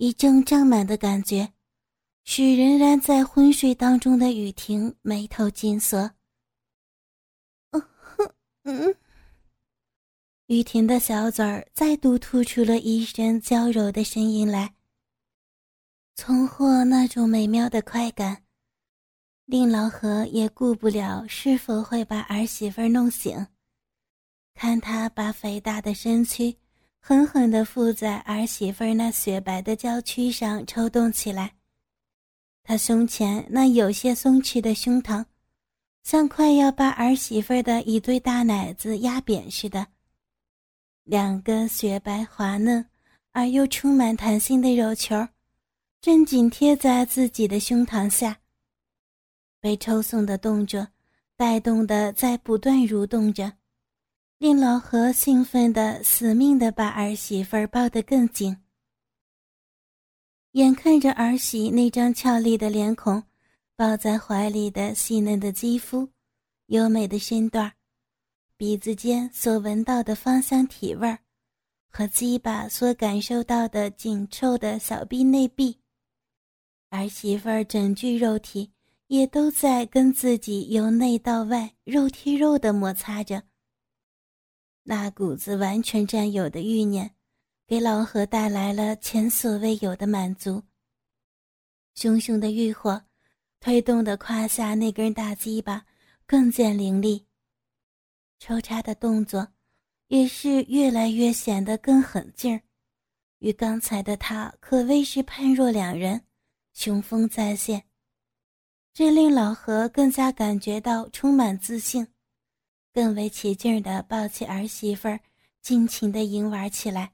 一阵胀满的感觉，使仍然在昏睡当中的雨婷眉头紧锁。嗯哼，嗯。雨婷的小嘴儿再度吐出了一声娇柔的声音来。重获那种美妙的快感，令老何也顾不了是否会把儿媳妇弄醒。看他把肥大的身躯狠狠地附在儿媳妇那雪白的娇躯上抽动起来，他胸前那有些松弛的胸膛，像快要把儿媳妇的一对大奶子压扁似的。两个雪白滑嫩而又充满弹性的肉球，正紧贴在自己的胸膛下。被抽送的动作带动的在不断蠕动着，令老何兴奋的死命的把儿媳妇抱得更紧。眼看着儿媳那张俏丽的脸孔，抱在怀里的细嫩的肌肤，优美的身段鼻子间所闻到的芳香体味儿，和鸡巴所感受到的紧凑的小臂内壁，儿媳妇儿整具肉体也都在跟自己由内到外肉贴肉的摩擦着。那股子完全占有的欲念，给老何带来了前所未有的满足。熊熊的欲火，推动的胯下那根大鸡巴更见凌厉。抽插的动作，也是越来越显得更狠劲儿，与刚才的他可谓是判若两人，雄风再现。这令老何更加感觉到充满自信，更为起劲儿的抱起儿媳妇儿，尽情的淫玩起来。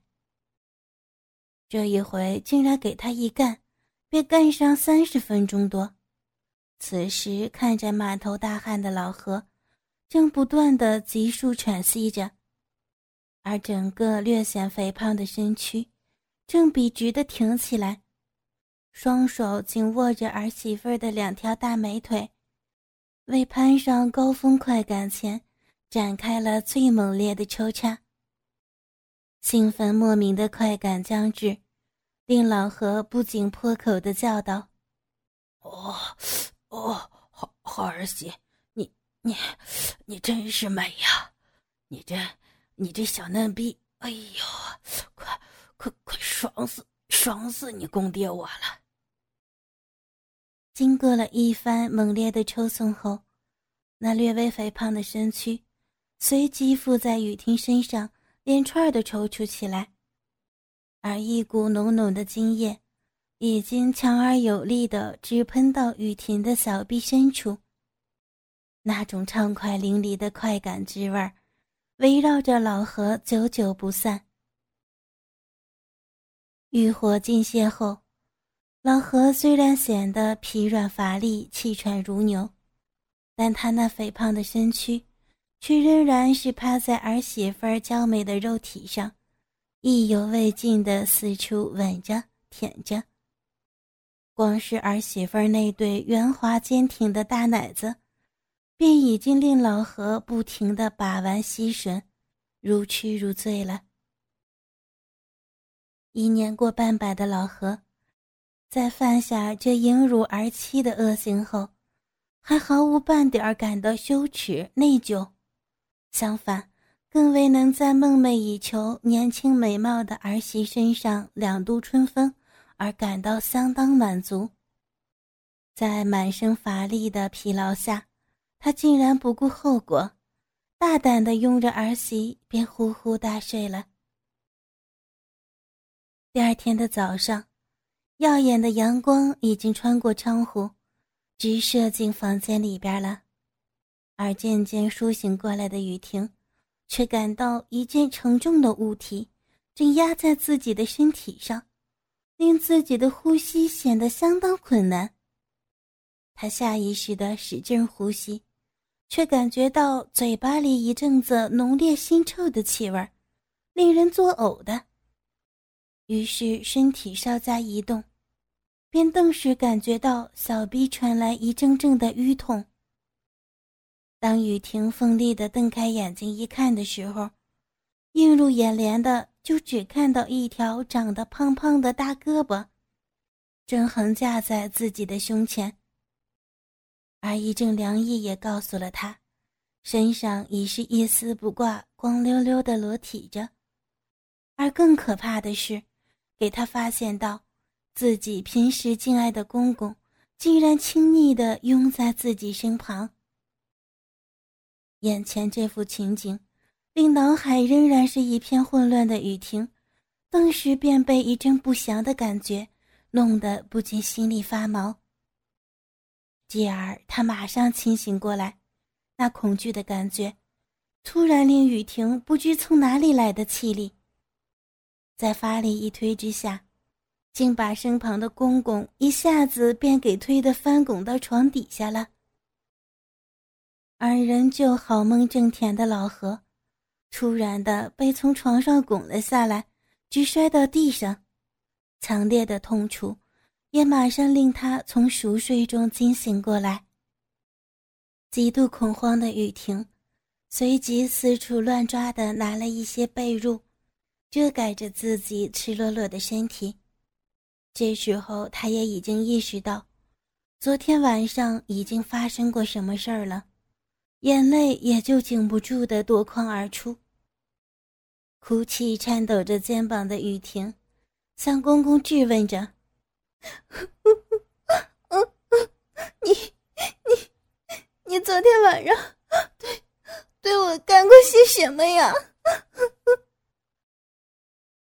这一回竟然给他一干，便干上三十分钟多。此时看着满头大汗的老何。正不断的急速喘息着，而整个略显肥胖的身躯正笔直的挺起来，双手紧握着儿媳妇的两条大美腿，为攀上高峰快感前展开了最猛烈的抽插。兴奋莫名的快感将至，令老何不禁破口的叫道：“哦，哦，好好儿媳。”你，你你真是美呀！你这，你这小嫩逼，哎呦，快，快，快爽死，爽死你公爹我了！经过了一番猛烈的抽送后，那略微肥胖的身躯随即附在雨婷身上，连串的抽搐起来，而一股浓浓的精液已经强而有力的直喷到雨婷的小臂深处。那种畅快淋漓的快感之味儿，围绕着老何久久不散。欲火尽泄后，老何虽然显得疲软乏力、气喘如牛，但他那肥胖的身躯，却仍然是趴在儿媳妇儿娇美的肉体上，意犹未尽的四处吻着、舔着。光是儿媳妇儿那对圆滑坚挺的大奶子。便已经令老何不停的把玩吸吮，如痴如醉了。已年过半百的老何，在犯下这淫辱儿妻的恶行后，还毫无半点感到羞耻内疚，相反，更为能在梦寐以求年轻美貌的儿媳身上两度春风而感到相当满足。在满身乏力的疲劳下。他竟然不顾后果，大胆的拥着儿媳便呼呼大睡了。第二天的早上，耀眼的阳光已经穿过窗户，直射进房间里边了。而渐渐苏醒过来的雨婷，却感到一件沉重的物体正压在自己的身体上，令自己的呼吸显得相当困难。她下意识的使劲呼吸。却感觉到嘴巴里一阵子浓烈腥臭的气味令人作呕的。于是身体稍加移动，便顿时感觉到小臂传来一阵阵的淤痛。当雨婷奋力的瞪开眼睛一看的时候，映入眼帘的就只看到一条长得胖胖的大胳膊，正横架在自己的胸前，而一阵凉意也告诉了他，身上已是一丝不挂、光溜溜的裸体着。而更可怕的是，给他发现到，自己平时敬爱的公公，竟然亲昵的拥在自己身旁。眼前这幅情景，令脑海仍然是一片混乱的雨婷，顿时便被一阵不祥的感觉弄得不禁心里发毛。继而他马上清醒过来，那恐惧的感觉，突然令雨婷不知从哪里来的气力。在发力一推之下，竟把身旁的公公一下子便给推得翻滚到床底下了。而仍旧好梦正甜的老何，突然的被从床上滚了下来，直摔到地上，强烈的痛楚也马上令他从熟睡中惊醒过来。极度恐慌的雨婷，随即四处乱抓的拿了一些被褥。遮盖着自己赤裸裸的身体，这时候他也已经意识到，昨天晚上已经发生过什么事儿了，眼泪也就禁不住的夺眶而出。哭泣颤抖着肩膀的雨婷，向公公质问着：“你、你、你昨天晚上对对我干过些什么呀？”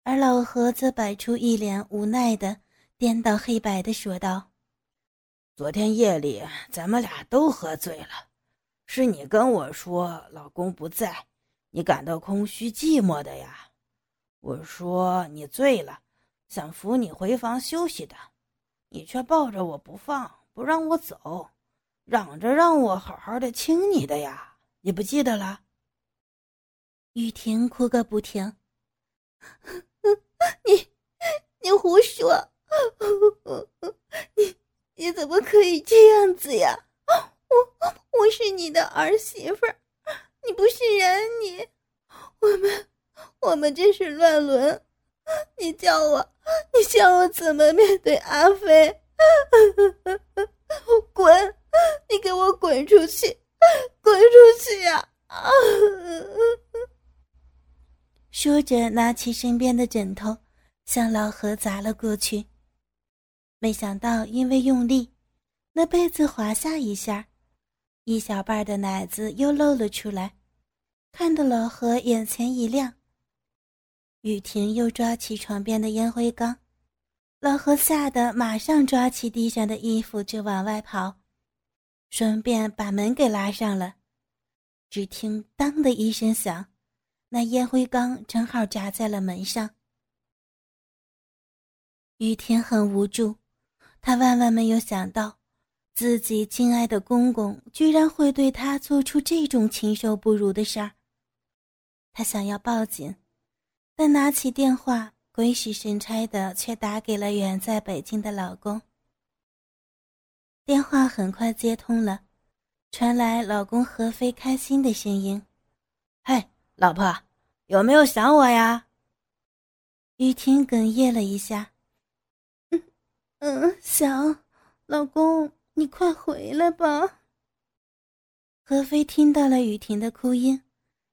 而老何则摆出一脸无奈的、颠倒黑白的说道：“昨天夜里咱们俩都喝醉了，是你跟我说老公不在，你感到空虚寂寞的呀。我说你醉了，想扶你回房休息的，你却抱着我不放，不让我走，嚷着让我好好的亲你的呀，你不记得了？”雨婷哭个不停。你，你胡说！你你怎么可以这样子呀？我我是你的儿媳妇儿，你不是人，你我们我们这是乱伦！你叫我，你叫我怎么面对阿飞？滚！你给我滚出去！滚出去呀！说着，拿起身边的枕头，向老何砸了过去。没想到，因为用力，那被子滑下一下，一小半的奶子又露了出来，看得老何眼前一亮。雨婷又抓起床边的烟灰缸，老何吓得马上抓起地上的衣服就往外跑，顺便把门给拉上了。只听“当”的一声响。那烟灰缸正好砸在了门上。雨婷很无助，他万万没有想到，自己亲爱的公公居然会对他做出这种禽兽不如的事儿。他想要报警，但拿起电话，鬼使神差的却打给了远在北京的老公。电话很快接通了，传来老公何飞开心的声音：“嗨。”老婆，有没有想我呀？雨婷哽咽了一下，嗯嗯，想，老公，你快回来吧。何飞听到了雨婷的哭音，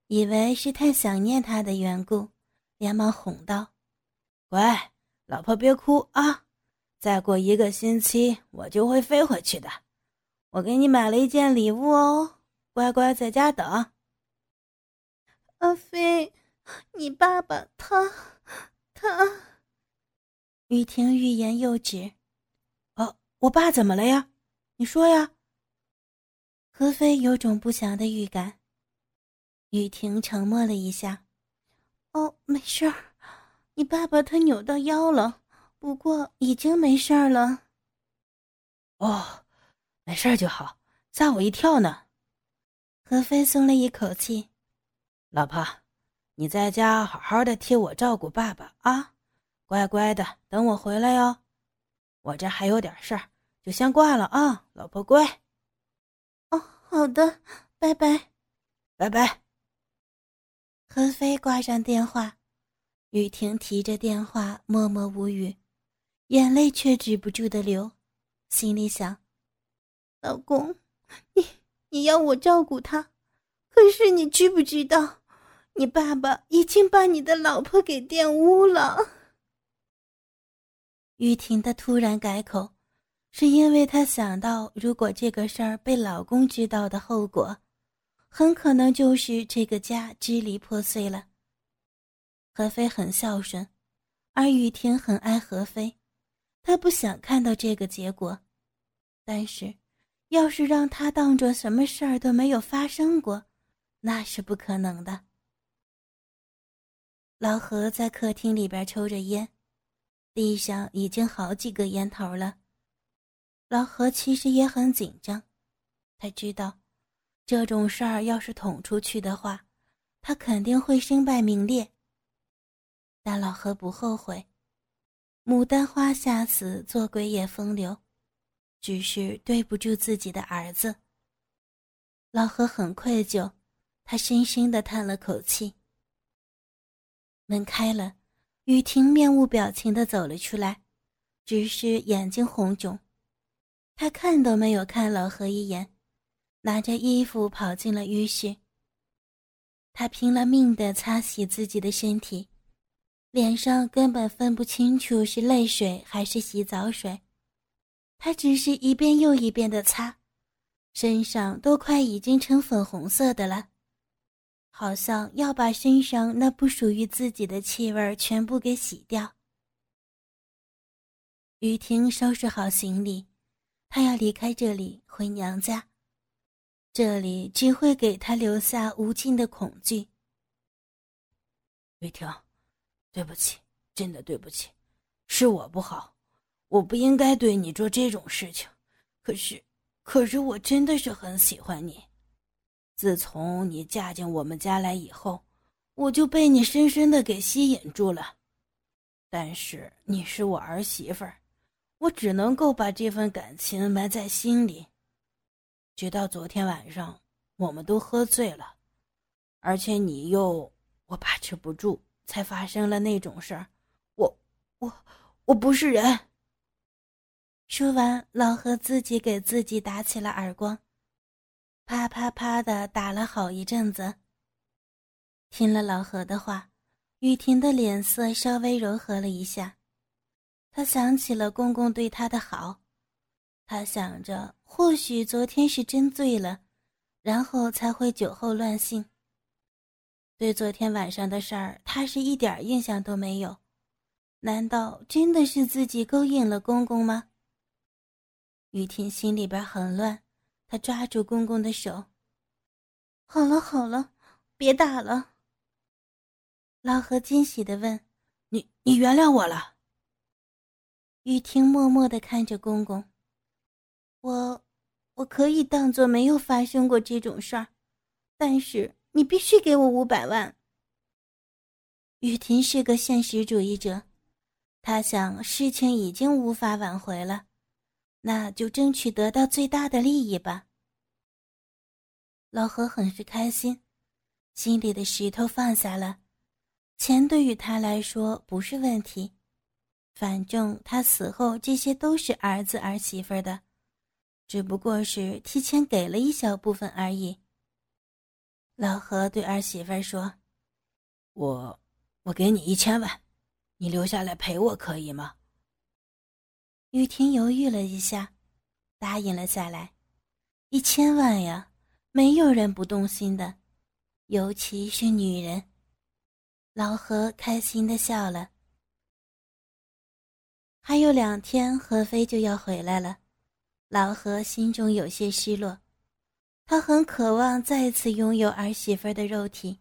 以为是太想念她的缘故，连忙哄道：“乖，老婆别哭啊，再过一个星期我就会飞回去的，我给你买了一件礼物哦，乖乖在家等。”阿飞，你爸爸他他……雨婷欲言又止。哦，我爸怎么了呀？你说呀。何飞有种不祥的预感。雨婷沉默了一下。哦，没事儿，你爸爸他扭到腰了，不过已经没事儿了。哦，没事儿就好，吓我一跳呢。何飞松了一口气。老婆，你在家好好的替我照顾爸爸啊，乖乖的等我回来哟。我这还有点事儿，就先挂了啊，老婆乖。哦，好的，拜拜，拜拜。何飞挂上电话，雨婷提着电话默默无语，眼泪却止不住的流，心里想：老公，你你要我照顾他，可是你知不知道，你爸爸已经把你的老婆给玷污了。雨婷的突然改口，是因为她想到，如果这个事儿被老公知道的后果，很可能就是这个家支离破碎了。何飞很孝顺，而雨婷很爱何飞，她不想看到这个结果。但是，要是让他当做什么事儿都没有发生过，那是不可能的。老何在客厅里边抽着烟。地上已经好几个烟头了，老何其实也很紧张，他知道，这种事儿要是捅出去的话，他肯定会身败名裂。但老何不后悔，牡丹花下死，做鬼也风流，只是对不住自己的儿子。老何很愧疚，他深深的叹了口气。门开了。雨婷面无表情的走了出来，只是眼睛红肿。他看都没有看老何一眼，拿着衣服跑进了浴室。他拼了命的擦洗自己的身体，脸上根本分不清楚是泪水还是洗澡水。他只是一遍又一遍的擦，身上都快已经成粉红色的了。好像要把身上那不属于自己的气味全部给洗掉。雨婷收拾好行李，她要离开这里回娘家。这里只会给她留下无尽的恐惧。雨婷，对不起，真的对不起，是我不好，我不应该对你做这种事情。可是，可是我真的是很喜欢你。自从你嫁进我们家来以后，我就被你深深的给吸引住了。但是你是我儿媳妇儿，我只能够把这份感情埋在心里。直到昨天晚上，我们都喝醉了，而且你又我把持不住，才发生了那种事儿。我我我不是人。说完，老何自己给自己打起了耳光。啪啪啪的打了好一阵子。听了老何的话，雨婷的脸色稍微柔和了一下。他想起了公公对他的好，他想着或许昨天是真醉了，然后才会酒后乱性。对昨天晚上的事儿，他是一点印象都没有。难道真的是自己勾引了公公吗？雨婷心里边很乱。他抓住公公的手。好了好了，别打了。老何惊喜的问：“你你原谅我了？”雨婷默默的看着公公。我，我可以当做没有发生过这种事儿，但是你必须给我五百万。雨婷是个现实主义者，她想事情已经无法挽回了。那就争取得到最大的利益吧。老何很是开心，心里的石头放下了，钱对于他来说不是问题，反正他死后这些都是儿子儿媳妇的，只不过是提前给了一小部分而已。老何对儿媳妇说：“我，我给你一千万，你留下来陪我可以吗？”雨婷犹豫了一下，答应了下来。一千万呀，没有人不动心的，尤其是女人。老何开心的笑了。还有两天，何飞就要回来了，老何心中有些失落。他很渴望再次拥有儿媳妇的肉体，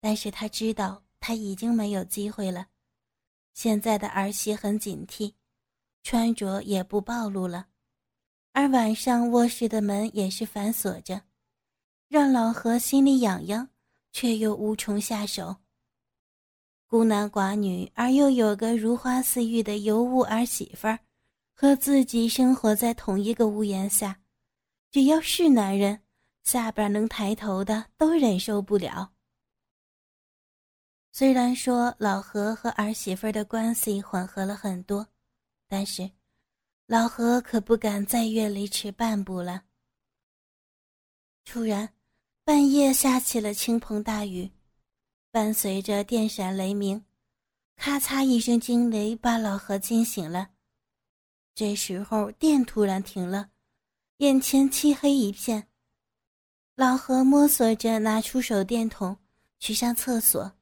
但是他知道他已经没有机会了。现在的儿媳很警惕。穿着也不暴露了，而晚上卧室的门也是反锁着，让老何心里痒痒，却又无从下手。孤男寡女，而又有个如花似玉的尤物儿媳妇儿，和自己生活在同一个屋檐下，只要是男人，下边能抬头的都忍受不了。虽然说老何和儿媳妇儿的关系缓和了很多。但是老何可不敢再越雷池半步了。突然，半夜下起了倾盆大雨，伴随着电闪雷鸣，咔嚓一声惊雷把老何惊醒了。这时候电突然停了，眼前漆黑一片。老何摸索着拿出手电筒去上厕所，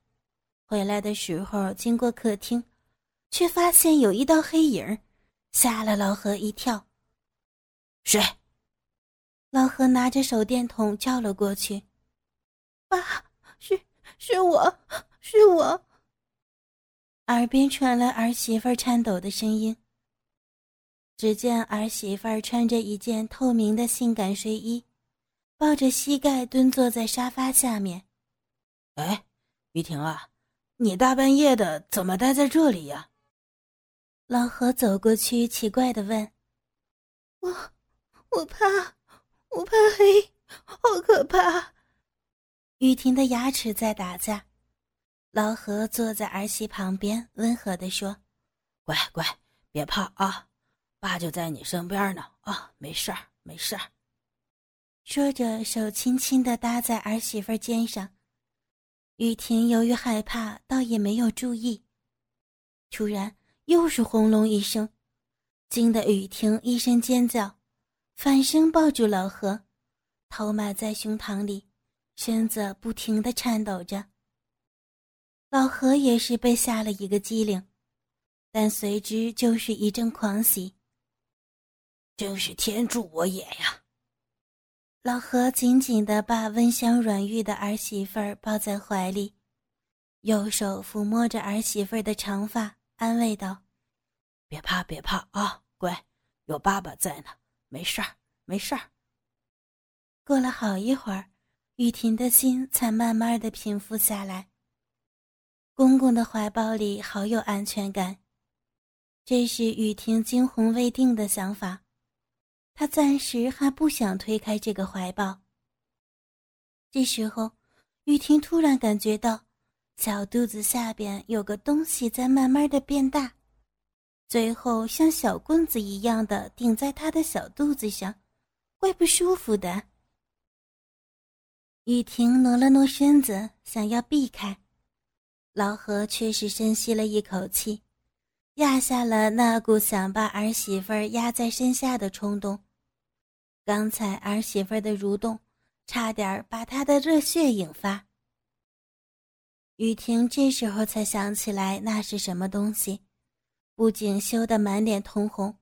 回来的时候经过客厅，却发现有一道黑影，吓了老何一跳。谁？老何拿着手电筒叫了过去：“爸，是是我，是我。”耳边传来儿媳妇颤抖的声音。只见儿媳妇穿着一件透明的性感睡衣，抱着膝盖蹲坐在沙发下面。“哎，雨婷啊，你大半夜的怎么待在这里呀？”老何走过去，奇怪的问。“我，我怕。”我怕黑，好可怕！雨婷的牙齿在打架。老何坐在儿媳旁边，温和地说：“乖乖，别怕啊，爸就在你身边呢啊，没事儿，没事儿。”说着，手轻轻地搭在儿媳妇肩上。雨婷由于害怕，倒也没有注意。突然，又是轰隆一声，惊得雨婷一声尖叫。反身抱住老何，头埋在胸膛里，身子不停地颤抖着。老何也是被吓了一个机灵，但随之就是一阵狂喜。真是天助我也呀！老何紧紧地把温香软玉的儿媳妇儿抱在怀里，右手抚摸着儿媳妇儿的长发，安慰道：“别怕，别怕啊，乖，有爸爸在呢。”没事儿，没事儿。过了好一会儿，雨婷的心才慢慢的平复下来。公公的怀抱里好有安全感，这是雨婷惊魂未定的想法。她暂时还不想推开这个怀抱。这时候，雨婷突然感觉到小肚子下边有个东西在慢慢的变大。最后，像小棍子一样的顶在他的小肚子上，怪不舒服的。雨婷挪了挪身子，想要避开，老何却是深吸了一口气，压下了那股想把儿媳妇压在身下的冲动。刚才儿媳妇的蠕动，差点把他的热血引发。雨婷这时候才想起来那是什么东西。不仅羞得满脸通红，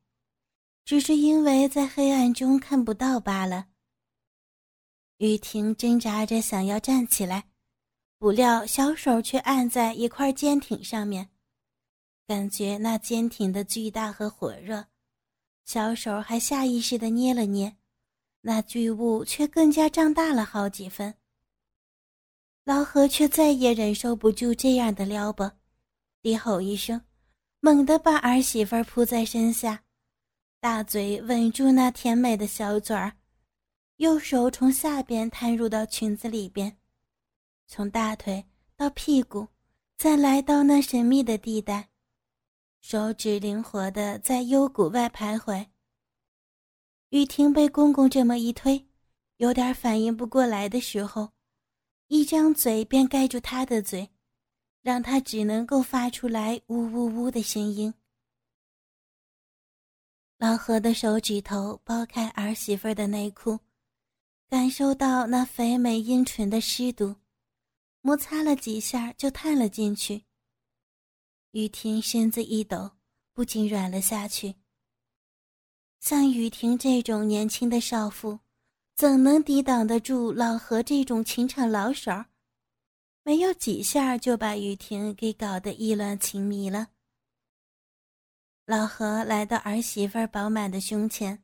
只是因为在黑暗中看不到罢了。雨婷挣扎着想要站起来，不料小手却按在一块坚挺上面，感觉那坚挺的巨大和火热，小手还下意识地捏了捏，那巨物却更加胀大了好几分。老何却再也忍受不住这样的撩拨，低吼一声。猛地把儿媳妇扑在身下，大嘴吻住那甜美的小嘴儿，右手从下边探入到裙子里边，从大腿到屁股，再来到那神秘的地带，手指灵活的在幽谷外徘徊。雨婷被公公这么一推，有点反应不过来的时候，一张嘴便盖住他的嘴。让他只能够发出来呜呜呜的声音。老何的手指头剥开儿媳妇的内裤，感受到那肥美阴唇的湿度，摩擦了几下就探了进去。雨婷身子一抖，不禁软了下去。像雨婷这种年轻的少妇，怎能抵挡得住老何这种情场老手？没有几下就把雨婷给搞得意乱情迷了。老何来到儿媳妇饱满的胸前，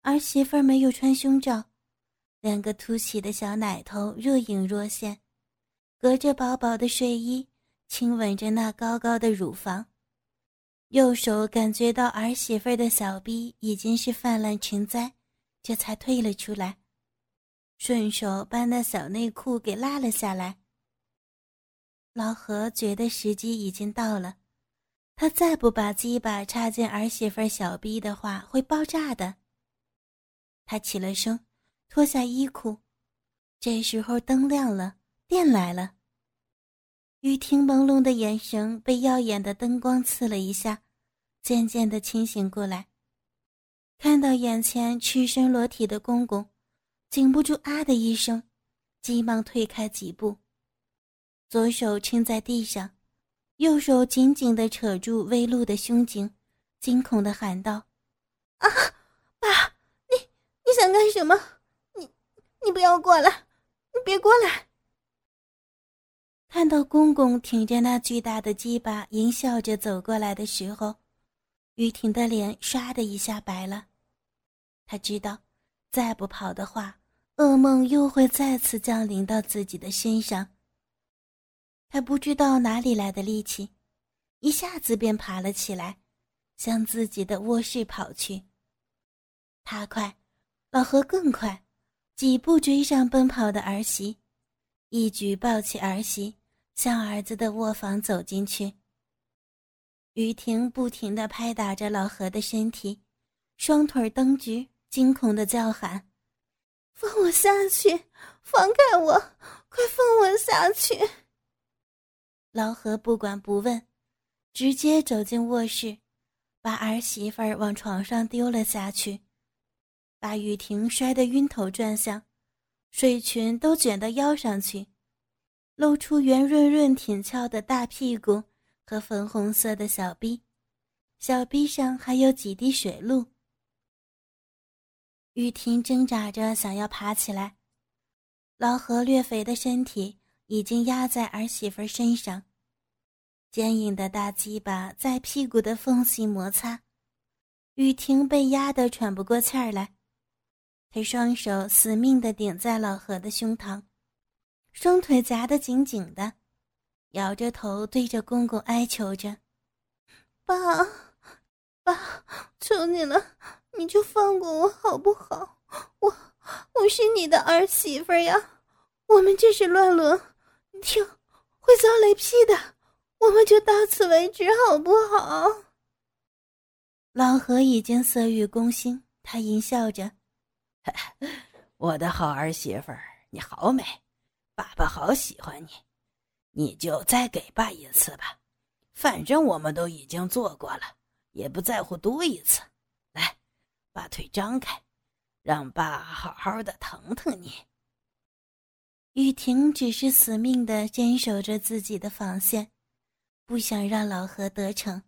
儿媳妇没有穿胸罩，两个凸起的小奶头若隐若现，隔着薄薄的睡衣亲吻着那高高的乳房，右手感觉到儿媳妇的小臂已经是泛滥成灾，这才退了出来，顺手把那小内裤给拉了下来。老何觉得时机已经到了，他再不把鸡巴插进儿媳妇小臂的话，会爆炸的。他起了身，脱下衣裤。这时候灯亮了，电来了。雨婷朦胧的眼神被耀眼的灯光刺了一下，渐渐的清醒过来，看到眼前赤身裸体的公公，禁不住啊的一声，急忙退开几步，左手撑在地上。右手紧紧的扯住微露的胸颈，惊恐的喊道：“啊，爸，你你想干什么？你不要过来，你别过来！”看到公公挺着那巨大的鸡巴，淫笑着走过来的时候，雨婷的脸唰的一下白了。她知道，再不跑的话，噩梦又会再次降临到自己的身上。他不知道哪里来的力气，一下子便爬了起来，向自己的卧室跑去。他快，老何更快，几步追上奔跑的儿媳，一举抱起儿媳，向儿子的卧房走进去。于婷不停地拍打着老何的身体，双腿蹬直，惊恐地叫喊：“放我下去！放开我！快放我下去！”老何不管不问，直接走进卧室，把儿媳妇儿往床上丢了下去，把雨婷摔得晕头转向，睡裙都卷到腰上去，露出圆润润挺翘的大屁股和粉红色的小臂，小臂上还有几滴水露。雨婷挣扎着想要爬起来，老何略肥的身体。已经压在儿媳妇身上，坚硬的大鸡巴在屁股的缝隙摩擦，雨婷被压得喘不过气儿来。他双手死命地顶在老何的胸膛，双腿夹得紧紧的，摇着头对着公公哀求着：“爸，爸，求你了，你就放过我好不好？我，我是你的儿媳妇呀，我们这是乱伦。”你听，会遭雷劈的，我们就到此为止，好不好？老何已经色欲攻心，他淫笑着：“ 我的好儿媳妇儿，你好美，爸爸好喜欢你，你就再给爸一次吧，反正我们都已经做过了，也不在乎多一次。来，把腿张开，让爸好好的疼疼你。”雨婷只是死命的坚守着自己的防线，不想让老何得逞。